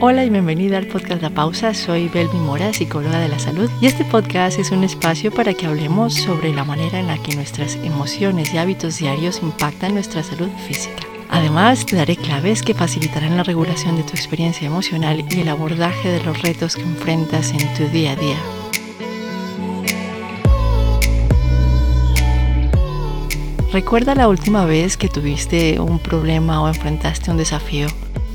Hola y bienvenida al podcast La Pausa. Soy Belmi Mora, psicóloga de la salud, y este podcast es un espacio para que hablemos sobre la manera en la que nuestras emociones y hábitos diarios impactan nuestra salud física. Además, te daré claves que facilitarán la regulación de tu experiencia emocional y el abordaje de los retos que enfrentas en tu día a día. Recuerda la última vez que tuviste un problema o enfrentaste un desafío.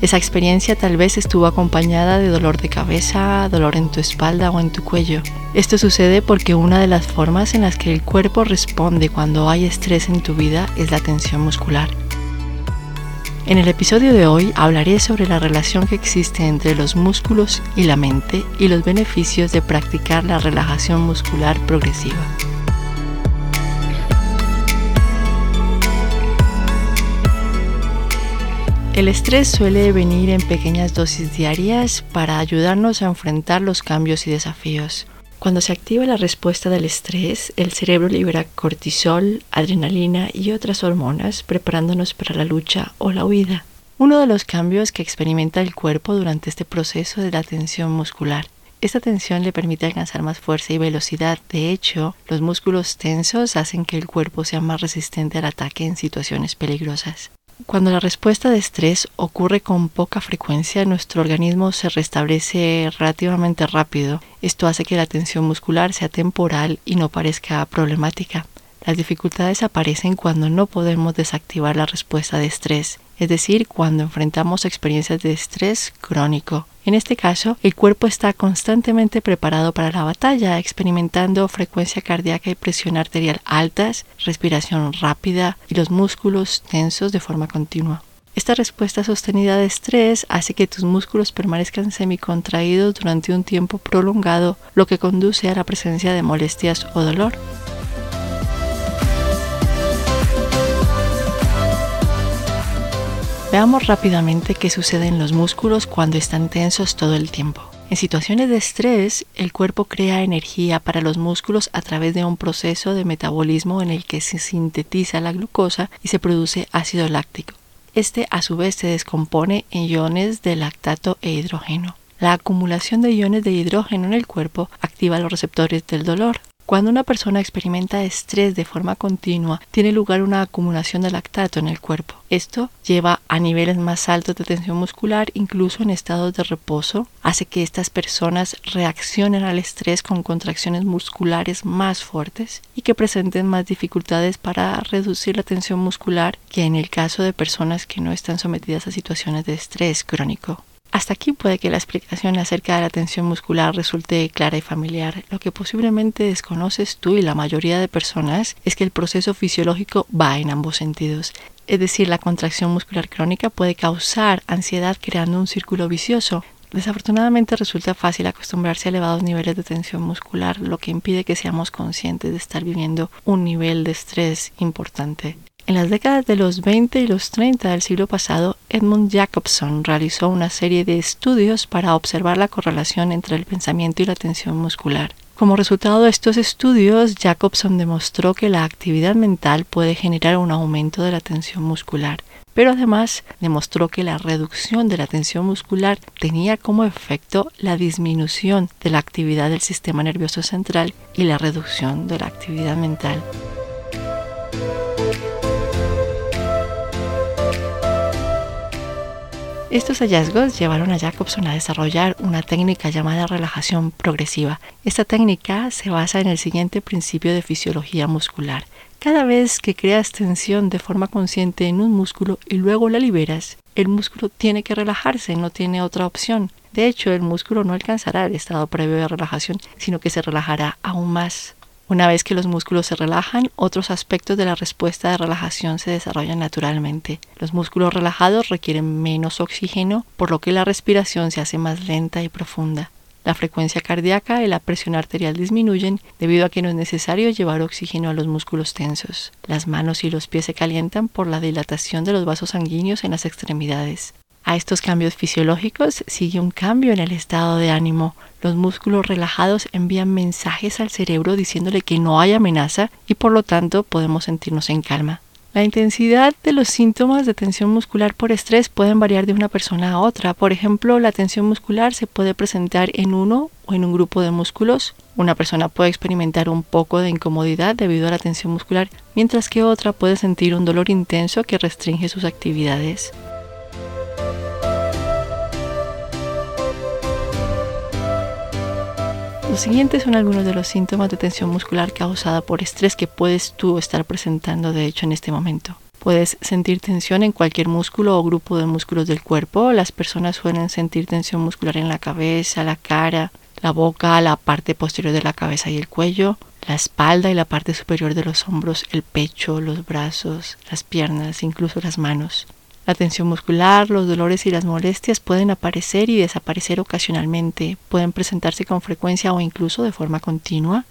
Esa experiencia tal vez estuvo acompañada de dolor de cabeza, dolor en tu espalda o en tu cuello. Esto sucede porque una de las formas en las que el cuerpo responde cuando hay estrés en tu vida es la tensión muscular. En el episodio de hoy hablaré sobre la relación que existe entre los músculos y la mente y los beneficios de practicar la relajación muscular progresiva. El estrés suele venir en pequeñas dosis diarias para ayudarnos a enfrentar los cambios y desafíos. Cuando se activa la respuesta del estrés, el cerebro libera cortisol, adrenalina y otras hormonas preparándonos para la lucha o la huida. Uno de los cambios que experimenta el cuerpo durante este proceso es la tensión muscular. Esta tensión le permite alcanzar más fuerza y velocidad. De hecho, los músculos tensos hacen que el cuerpo sea más resistente al ataque en situaciones peligrosas. Cuando la respuesta de estrés ocurre con poca frecuencia, nuestro organismo se restablece relativamente rápido. Esto hace que la tensión muscular sea temporal y no parezca problemática. Las dificultades aparecen cuando no podemos desactivar la respuesta de estrés, es decir, cuando enfrentamos experiencias de estrés crónico. En este caso, el cuerpo está constantemente preparado para la batalla, experimentando frecuencia cardíaca y presión arterial altas, respiración rápida y los músculos tensos de forma continua. Esta respuesta sostenida de estrés hace que tus músculos permanezcan semicontraídos durante un tiempo prolongado, lo que conduce a la presencia de molestias o dolor. Veamos rápidamente qué sucede en los músculos cuando están tensos todo el tiempo. En situaciones de estrés, el cuerpo crea energía para los músculos a través de un proceso de metabolismo en el que se sintetiza la glucosa y se produce ácido láctico. Este a su vez se descompone en iones de lactato e hidrógeno. La acumulación de iones de hidrógeno en el cuerpo activa los receptores del dolor, cuando una persona experimenta estrés de forma continua, tiene lugar una acumulación de lactato en el cuerpo. Esto lleva a niveles más altos de tensión muscular, incluso en estados de reposo, hace que estas personas reaccionen al estrés con contracciones musculares más fuertes y que presenten más dificultades para reducir la tensión muscular que en el caso de personas que no están sometidas a situaciones de estrés crónico. Hasta aquí puede que la explicación acerca de la tensión muscular resulte clara y familiar. Lo que posiblemente desconoces tú y la mayoría de personas es que el proceso fisiológico va en ambos sentidos. Es decir, la contracción muscular crónica puede causar ansiedad creando un círculo vicioso. Desafortunadamente resulta fácil acostumbrarse a elevados niveles de tensión muscular, lo que impide que seamos conscientes de estar viviendo un nivel de estrés importante. En las décadas de los 20 y los 30 del siglo pasado, Edmund Jacobson realizó una serie de estudios para observar la correlación entre el pensamiento y la tensión muscular. Como resultado de estos estudios, Jacobson demostró que la actividad mental puede generar un aumento de la tensión muscular, pero además demostró que la reducción de la tensión muscular tenía como efecto la disminución de la actividad del sistema nervioso central y la reducción de la actividad mental. Estos hallazgos llevaron a Jacobson a desarrollar una técnica llamada relajación progresiva. Esta técnica se basa en el siguiente principio de fisiología muscular. Cada vez que creas tensión de forma consciente en un músculo y luego la liberas, el músculo tiene que relajarse, no tiene otra opción. De hecho, el músculo no alcanzará el estado previo de relajación, sino que se relajará aún más. Una vez que los músculos se relajan, otros aspectos de la respuesta de relajación se desarrollan naturalmente. Los músculos relajados requieren menos oxígeno, por lo que la respiración se hace más lenta y profunda. La frecuencia cardíaca y la presión arterial disminuyen debido a que no es necesario llevar oxígeno a los músculos tensos. Las manos y los pies se calientan por la dilatación de los vasos sanguíneos en las extremidades. A estos cambios fisiológicos sigue un cambio en el estado de ánimo. Los músculos relajados envían mensajes al cerebro diciéndole que no hay amenaza y por lo tanto podemos sentirnos en calma. La intensidad de los síntomas de tensión muscular por estrés pueden variar de una persona a otra. Por ejemplo, la tensión muscular se puede presentar en uno o en un grupo de músculos. Una persona puede experimentar un poco de incomodidad debido a la tensión muscular, mientras que otra puede sentir un dolor intenso que restringe sus actividades. Los siguientes son algunos de los síntomas de tensión muscular causada por estrés que puedes tú estar presentando de hecho en este momento. Puedes sentir tensión en cualquier músculo o grupo de músculos del cuerpo. Las personas suelen sentir tensión muscular en la cabeza, la cara, la boca, la parte posterior de la cabeza y el cuello, la espalda y la parte superior de los hombros, el pecho, los brazos, las piernas, incluso las manos. La tensión muscular, los dolores y las molestias pueden aparecer y desaparecer ocasionalmente, pueden presentarse con frecuencia o incluso de forma continua.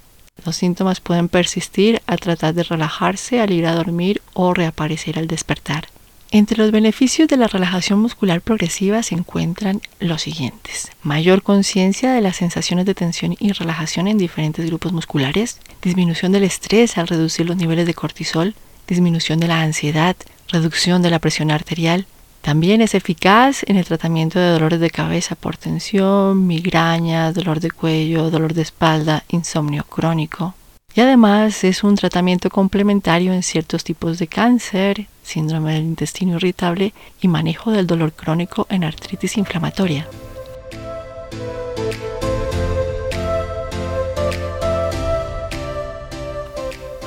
Los síntomas pueden persistir al tratar de relajarse, al ir a dormir o reaparecer al despertar. Entre los beneficios de la relajación muscular progresiva se encuentran los siguientes. Mayor conciencia de las sensaciones de tensión y relajación en diferentes grupos musculares, disminución del estrés al reducir los niveles de cortisol, disminución de la ansiedad, reducción de la presión arterial. También es eficaz en el tratamiento de dolores de cabeza por tensión, migrañas, dolor de cuello, dolor de espalda, insomnio crónico. Y además es un tratamiento complementario en ciertos tipos de cáncer, síndrome del intestino irritable y manejo del dolor crónico en artritis inflamatoria.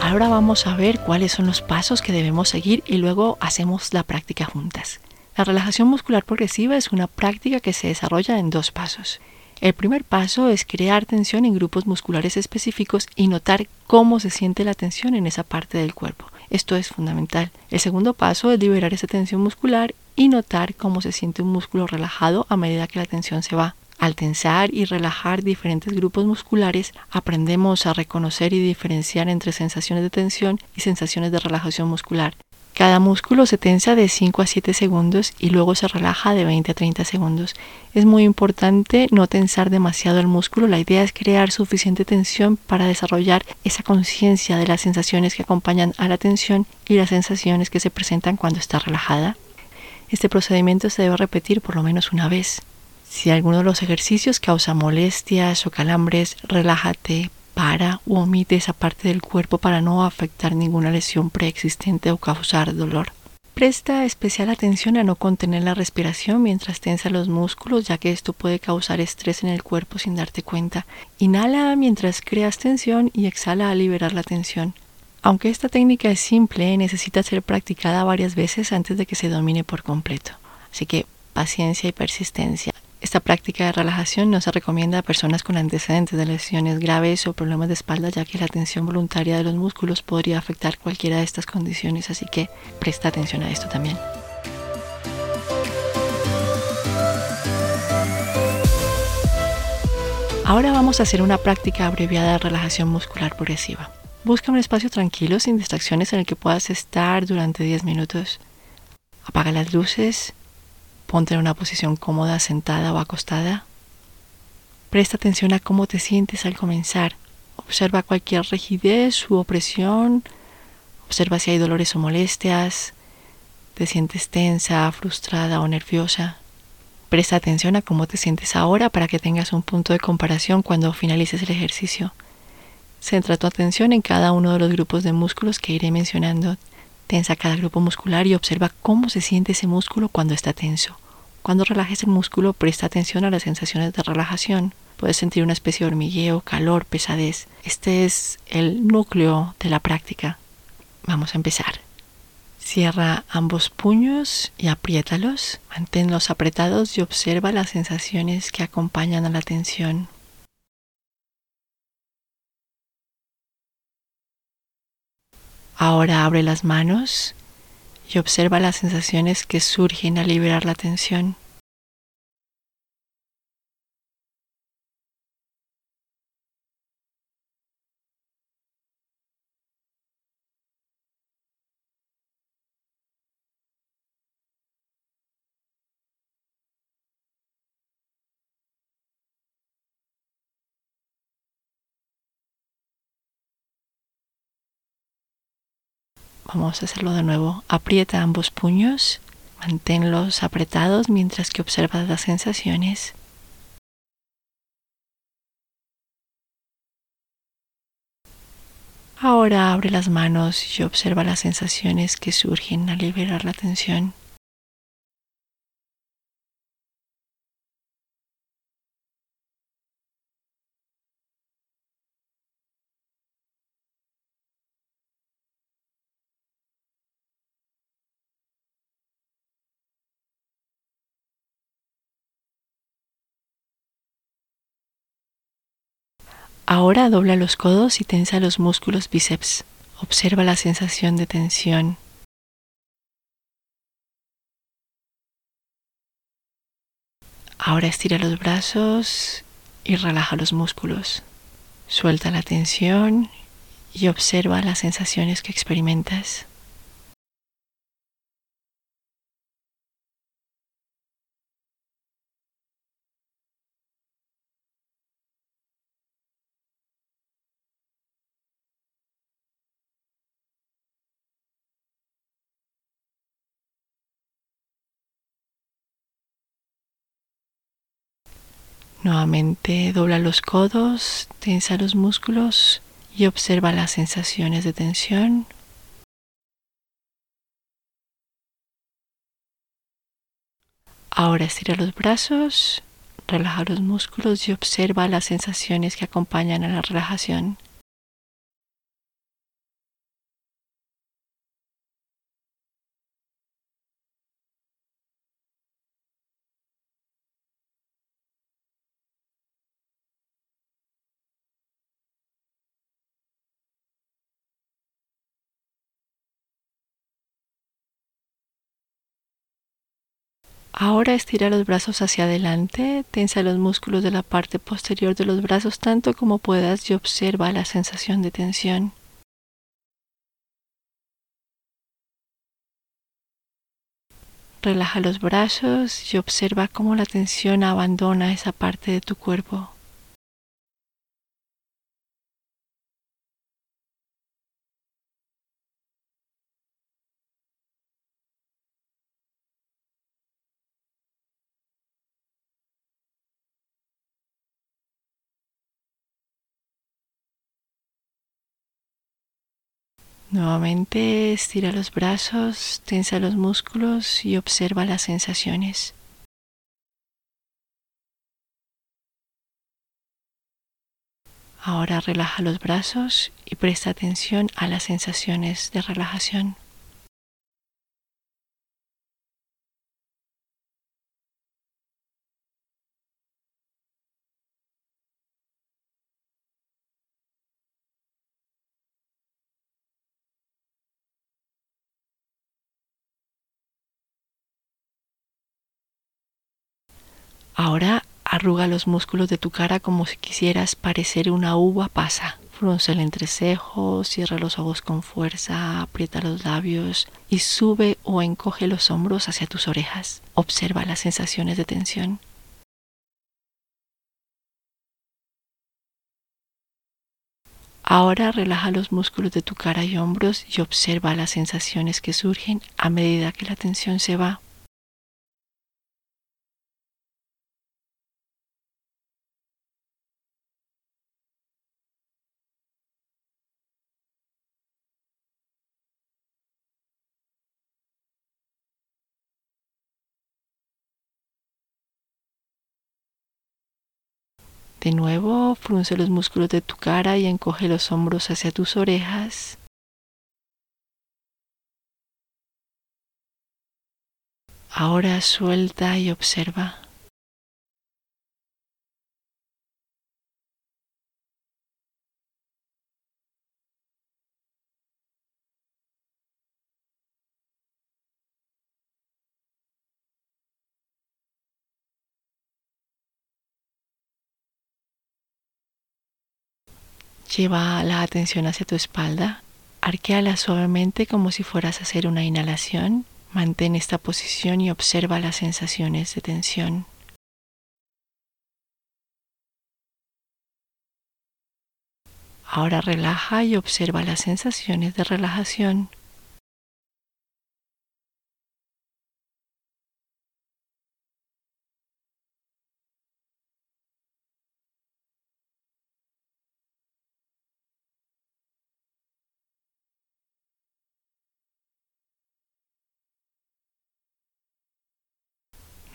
Ahora vamos a ver cuáles son los pasos que debemos seguir y luego hacemos la práctica juntas. La relajación muscular progresiva es una práctica que se desarrolla en dos pasos. El primer paso es crear tensión en grupos musculares específicos y notar cómo se siente la tensión en esa parte del cuerpo. Esto es fundamental. El segundo paso es liberar esa tensión muscular y notar cómo se siente un músculo relajado a medida que la tensión se va. Al tensar y relajar diferentes grupos musculares, aprendemos a reconocer y diferenciar entre sensaciones de tensión y sensaciones de relajación muscular. Cada músculo se tensa de 5 a 7 segundos y luego se relaja de 20 a 30 segundos. Es muy importante no tensar demasiado el músculo. La idea es crear suficiente tensión para desarrollar esa conciencia de las sensaciones que acompañan a la tensión y las sensaciones que se presentan cuando está relajada. Este procedimiento se debe repetir por lo menos una vez. Si alguno de los ejercicios causa molestias o calambres, relájate, para o omite esa parte del cuerpo para no afectar ninguna lesión preexistente o causar dolor. Presta especial atención a no contener la respiración mientras tensa los músculos, ya que esto puede causar estrés en el cuerpo sin darte cuenta. Inhala mientras creas tensión y exhala al liberar la tensión. Aunque esta técnica es simple, necesita ser practicada varias veces antes de que se domine por completo. Así que paciencia y persistencia. Esta práctica de relajación no se recomienda a personas con antecedentes de lesiones graves o problemas de espalda, ya que la tensión voluntaria de los músculos podría afectar cualquiera de estas condiciones, así que presta atención a esto también. Ahora vamos a hacer una práctica abreviada de relajación muscular progresiva. Busca un espacio tranquilo, sin distracciones, en el que puedas estar durante 10 minutos. Apaga las luces Ponte en una posición cómoda, sentada o acostada. Presta atención a cómo te sientes al comenzar. Observa cualquier rigidez u opresión. Observa si hay dolores o molestias. Te sientes tensa, frustrada o nerviosa. Presta atención a cómo te sientes ahora para que tengas un punto de comparación cuando finalices el ejercicio. Centra tu atención en cada uno de los grupos de músculos que iré mencionando. Tensa cada grupo muscular y observa cómo se siente ese músculo cuando está tenso. Cuando relajes el músculo, presta atención a las sensaciones de relajación. Puedes sentir una especie de hormigueo, calor, pesadez. Este es el núcleo de la práctica. Vamos a empezar. Cierra ambos puños y apriétalos. Manténlos apretados y observa las sensaciones que acompañan a la tensión. Ahora abre las manos y observa las sensaciones que surgen al liberar la tensión. Vamos a hacerlo de nuevo. Aprieta ambos puños, manténlos apretados mientras que observas las sensaciones. Ahora abre las manos y observa las sensaciones que surgen al liberar la tensión. Ahora dobla los codos y tensa los músculos bíceps. Observa la sensación de tensión. Ahora estira los brazos y relaja los músculos. Suelta la tensión y observa las sensaciones que experimentas. Nuevamente dobla los codos, tensa los músculos y observa las sensaciones de tensión. Ahora estira los brazos, relaja los músculos y observa las sensaciones que acompañan a la relajación. Ahora estira los brazos hacia adelante, tensa los músculos de la parte posterior de los brazos tanto como puedas y observa la sensación de tensión. Relaja los brazos y observa cómo la tensión abandona esa parte de tu cuerpo. Nuevamente estira los brazos, tensa los músculos y observa las sensaciones. Ahora relaja los brazos y presta atención a las sensaciones de relajación. Ahora arruga los músculos de tu cara como si quisieras parecer una uva pasa. Frunce el entrecejo, cierra los ojos con fuerza, aprieta los labios y sube o encoge los hombros hacia tus orejas. Observa las sensaciones de tensión. Ahora relaja los músculos de tu cara y hombros y observa las sensaciones que surgen a medida que la tensión se va. De nuevo, frunce los músculos de tu cara y encoge los hombros hacia tus orejas. Ahora suelta y observa. Lleva la atención hacia tu espalda, arqueala suavemente como si fueras a hacer una inhalación. Mantén esta posición y observa las sensaciones de tensión. Ahora relaja y observa las sensaciones de relajación.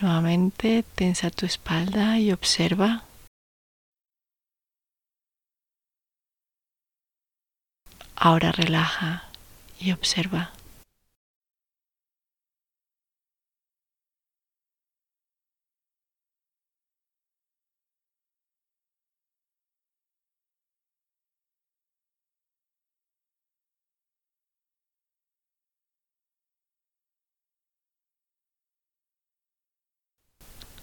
Nuevamente tensa tu espalda y observa. Ahora relaja y observa.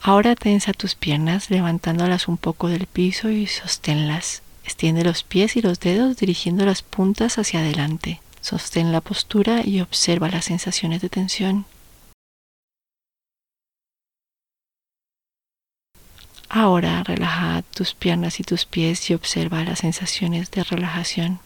Ahora tensa tus piernas levantándolas un poco del piso y sosténlas. Extiende los pies y los dedos dirigiendo las puntas hacia adelante. Sostén la postura y observa las sensaciones de tensión. Ahora relaja tus piernas y tus pies y observa las sensaciones de relajación.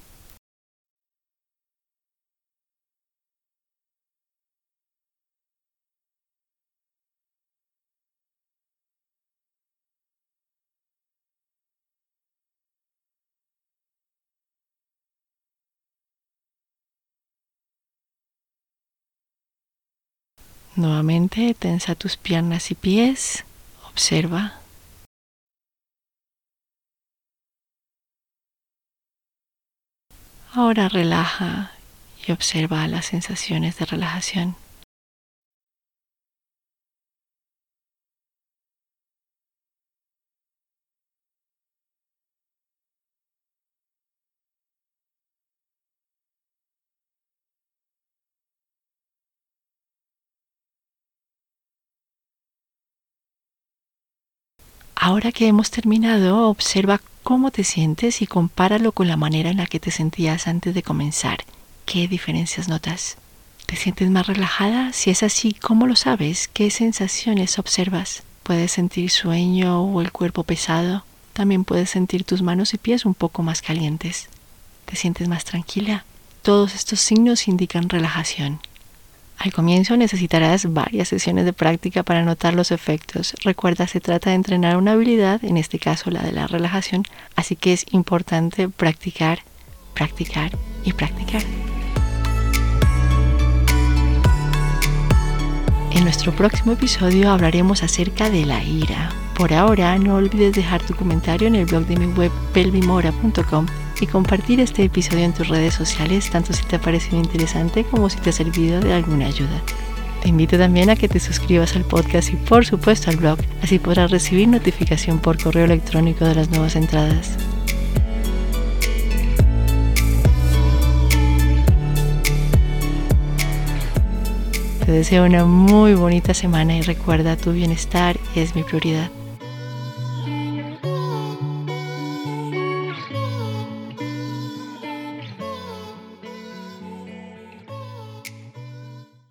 Nuevamente tensa tus piernas y pies, observa. Ahora relaja y observa las sensaciones de relajación. Ahora que hemos terminado, observa cómo te sientes y compáralo con la manera en la que te sentías antes de comenzar. ¿Qué diferencias notas? ¿Te sientes más relajada? Si es así, ¿cómo lo sabes? ¿Qué sensaciones observas? ¿Puedes sentir sueño o el cuerpo pesado? También puedes sentir tus manos y pies un poco más calientes. ¿Te sientes más tranquila? Todos estos signos indican relajación. Al comienzo necesitarás varias sesiones de práctica para notar los efectos. Recuerda, se trata de entrenar una habilidad, en este caso la de la relajación, así que es importante practicar, practicar y practicar. En nuestro próximo episodio hablaremos acerca de la ira. Por ahora, no olvides dejar tu comentario en el blog de mi web pelvimora.com y compartir este episodio en tus redes sociales, tanto si te ha parecido interesante como si te ha servido de alguna ayuda. Te invito también a que te suscribas al podcast y por supuesto al blog, así podrás recibir notificación por correo electrónico de las nuevas entradas. Te deseo una muy bonita semana y recuerda tu bienestar es mi prioridad.